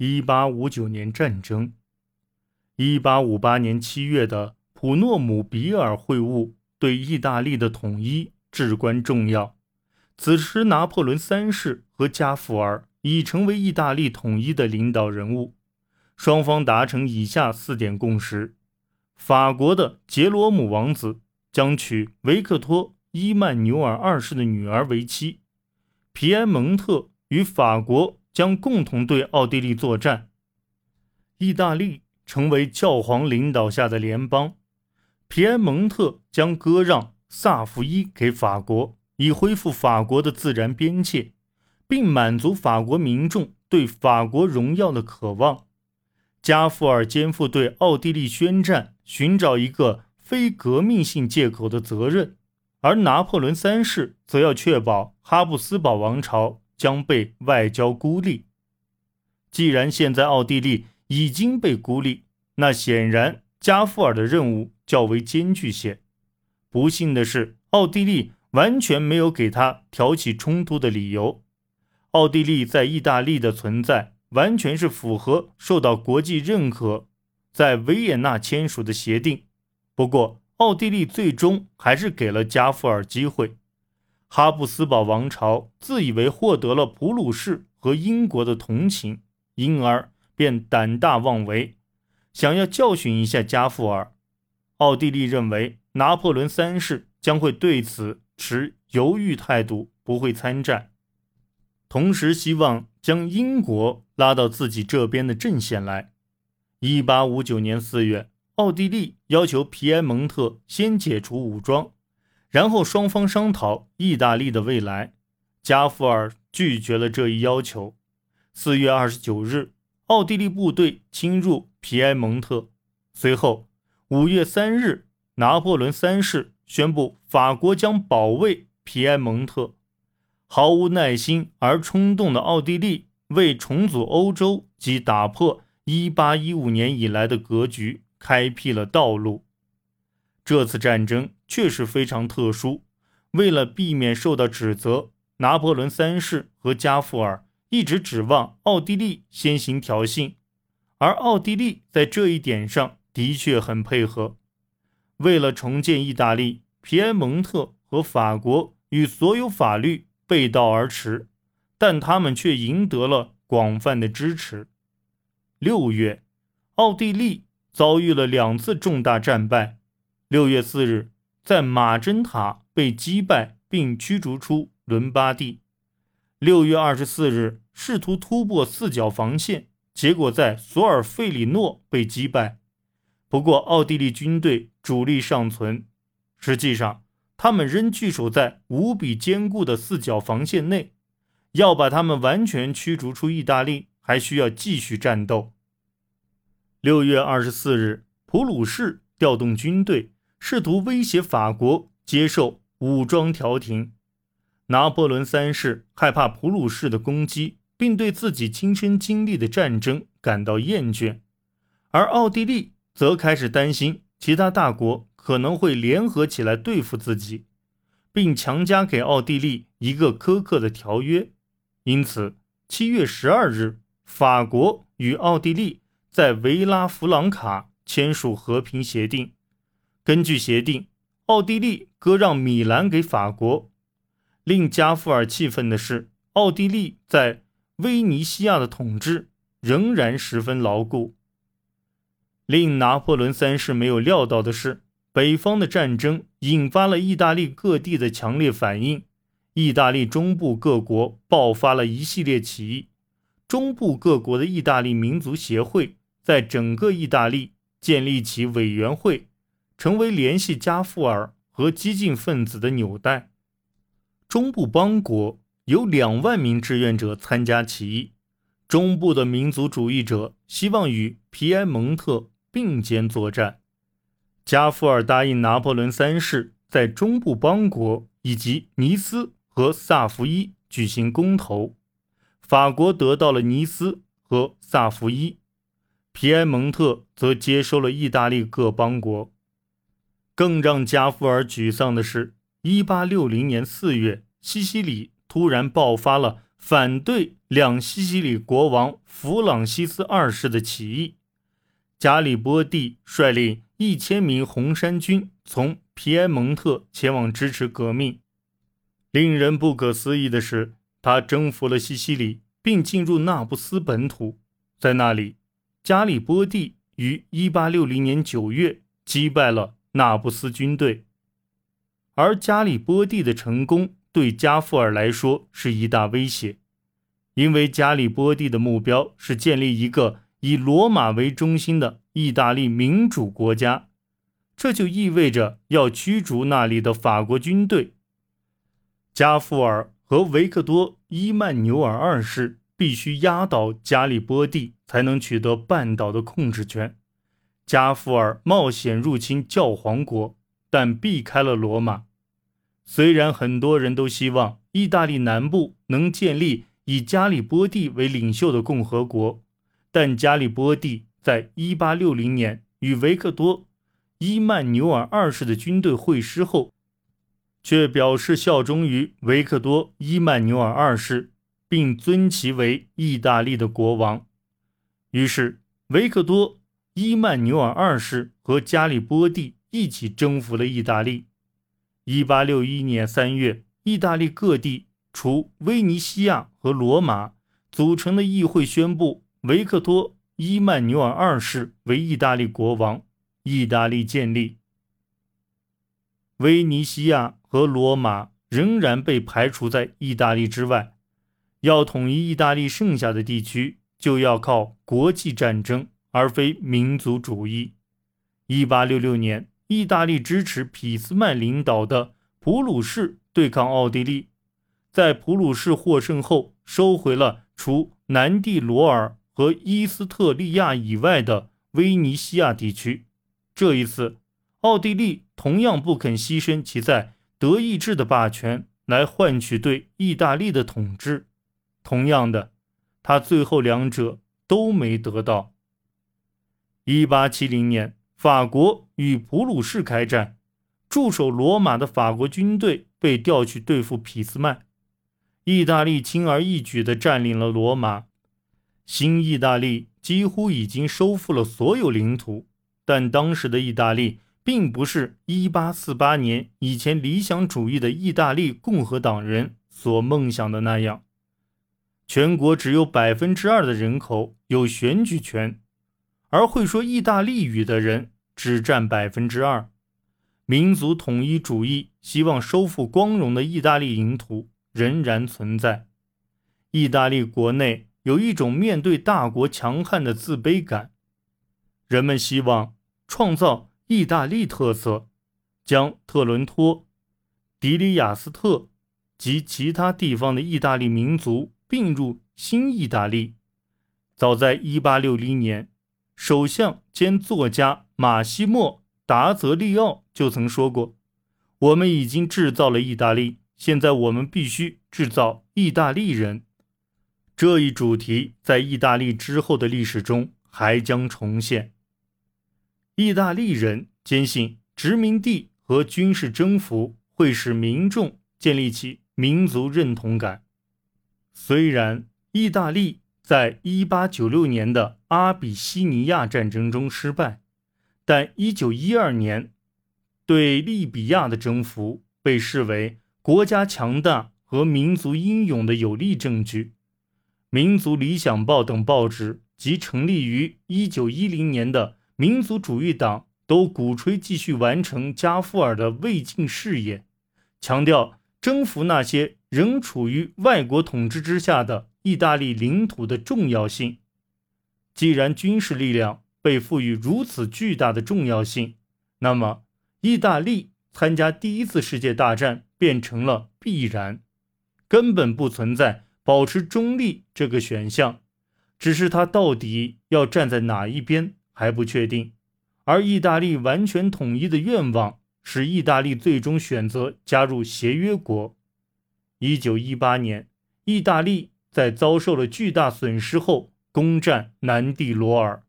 1859年战争。1858年7月的普诺姆比尔会晤对意大利的统一至关重要。此时，拿破仑三世和加富尔已成为意大利统一的领导人物。双方达成以下四点共识：法国的杰罗姆王子将娶维克托·伊曼纽尔二世的女儿为妻；皮埃蒙特与法国将共同对奥地利作战；意大利成为教皇领导下的联邦；皮埃蒙特将割让萨伏伊给法国，以恢复法国的自然边界，并满足法国民众对法国荣耀的渴望。加富尔肩负对奥地利宣战、寻找一个非革命性借口的责任，而拿破仑三世则要确保哈布斯堡王朝将被外交孤立。既然现在奥地利已经被孤立，那显然加富尔的任务较为艰巨些。不幸的是，奥地利完全没有给他挑起冲突的理由。奥地利在意大利的存在。完全是符合受到国际认可，在维也纳签署的协定。不过，奥地利最终还是给了加夫尔机会。哈布斯堡王朝自以为获得了普鲁士和英国的同情，因而便胆大妄为，想要教训一下加富尔。奥地利认为拿破仑三世将会对此持犹豫态度，不会参战，同时希望将英国。拉到自己这边的阵线来。一八五九年四月，奥地利要求皮埃蒙特先解除武装，然后双方商讨意大利的未来。加夫尔拒绝了这一要求。四月二十九日，奥地利部队侵入皮埃蒙特。随后，五月三日，拿破仑三世宣布法国将保卫皮埃蒙特。毫无耐心而冲动的奥地利。为重组欧洲及打破1815年以来的格局开辟了道路。这次战争确实非常特殊。为了避免受到指责，拿破仑三世和加富尔一直指望奥地利先行挑衅，而奥地利在这一点上的确很配合。为了重建意大利，皮埃蒙特和法国与所有法律背道而驰。但他们却赢得了广泛的支持。六月，奥地利遭遇了两次重大战败。六月四日，在马珍塔被击败并驱逐出伦巴第。六月二十四日，试图突破四角防线，结果在索尔费里诺被击败。不过，奥地利军队主力尚存，实际上他们仍据守在无比坚固的四角防线内。要把他们完全驱逐出意大利，还需要继续战斗。六月二十四日，普鲁士调动军队，试图威胁法国接受武装调停。拿破仑三世害怕普鲁士的攻击，并对自己亲身经历的战争感到厌倦，而奥地利则开始担心其他大国可能会联合起来对付自己，并强加给奥地利一个苛刻的条约。因此，七月十二日，法国与奥地利在维拉弗朗卡签署和平协定。根据协定，奥地利割让米兰给法国。令加富尔气愤的是，奥地利在威尼西亚的统治仍然十分牢固。令拿破仑三世没有料到的是，北方的战争引发了意大利各地的强烈反应。意大利中部各国爆发了一系列起义，中部各国的意大利民族协会在整个意大利建立起委员会，成为联系加富尔和激进分子的纽带。中部邦国有两万名志愿者参加起义，中部的民族主义者希望与皮埃蒙特并肩作战。加富尔答应拿破仑三世在中部邦国以及尼斯。和萨伏伊举行公投，法国得到了尼斯和萨伏伊，皮埃蒙特则接收了意大利各邦国。更让加夫尔沮丧的是，1860年4月，西西里突然爆发了反对两西西里国王弗朗西斯二世的起义。加里波第率领一千名红衫军从皮埃蒙特前往支持革命。令人不可思议的是，他征服了西西里，并进入纳布斯本土。在那里，加里波第于1860年9月击败了纳布斯军队。而加里波第的成功对加富尔来说是一大威胁，因为加里波第的目标是建立一个。以罗马为中心的意大利民主国家，这就意味着要驱逐那里的法国军队。加富尔和维克多·伊曼纽尔二世必须压倒加里波第，才能取得半岛的控制权。加富尔冒险入侵教皇国，但避开了罗马。虽然很多人都希望意大利南部能建立以加里波第为领袖的共和国。但加里波第在1860年与维克多·伊曼纽尔二世的军队会师后，却表示效忠于维克多·伊曼纽尔二世，并尊其为意大利的国王。于是，维克多·伊曼纽尔二世和加里波第一起征服了意大利。1861年3月，意大利各地除威尼西亚和罗马组成的议会宣布。维克多·伊曼纽尔二世为意大利国王，意大利建立。威尼西亚和罗马仍然被排除在意大利之外。要统一意大利剩下的地区，就要靠国际战争，而非民族主义。一八六六年，意大利支持俾斯麦领导的普鲁士对抗奥地利，在普鲁士获胜后，收回了除南蒂罗尔。和伊斯特利亚以外的威尼西亚地区，这一次，奥地利同样不肯牺牲其在德意志的霸权来换取对意大利的统治。同样的，他最后两者都没得到。一八七零年，法国与普鲁士开战，驻守罗马的法国军队被调去对付俾斯麦，意大利轻而易举地占领了罗马。新意大利几乎已经收复了所有领土，但当时的意大利并不是1848年以前理想主义的意大利共和党人所梦想的那样。全国只有百分之二的人口有选举权，而会说意大利语的人只占百分之二。民族统一主义希望收复光荣的意大利领土仍然存在，意大利国内。有一种面对大国强悍的自卑感，人们希望创造意大利特色，将特伦托、迪里亚斯特及其他地方的意大利民族并入新意大利。早在1860年，首相兼作家马西莫·达泽利奥就曾说过：“我们已经制造了意大利，现在我们必须制造意大利人。”这一主题在意大利之后的历史中还将重现。意大利人坚信殖民地和军事征服会使民众建立起民族认同感。虽然意大利在1896年的阿比西尼亚战争中失败，但1912年对利比亚的征服被视为国家强大和民族英勇的有力证据。《民族理想报》等报纸及成立于1910年的民族主义党都鼓吹继续完成加夫尔的未尽事业，强调征服那些仍处于外国统治之下的意大利领土的重要性。既然军事力量被赋予如此巨大的重要性，那么意大利参加第一次世界大战变成了必然，根本不存在。保持中立这个选项，只是他到底要站在哪一边还不确定。而意大利完全统一的愿望，使意大利最终选择加入协约国。一九一八年，意大利在遭受了巨大损失后攻占南蒂罗尔。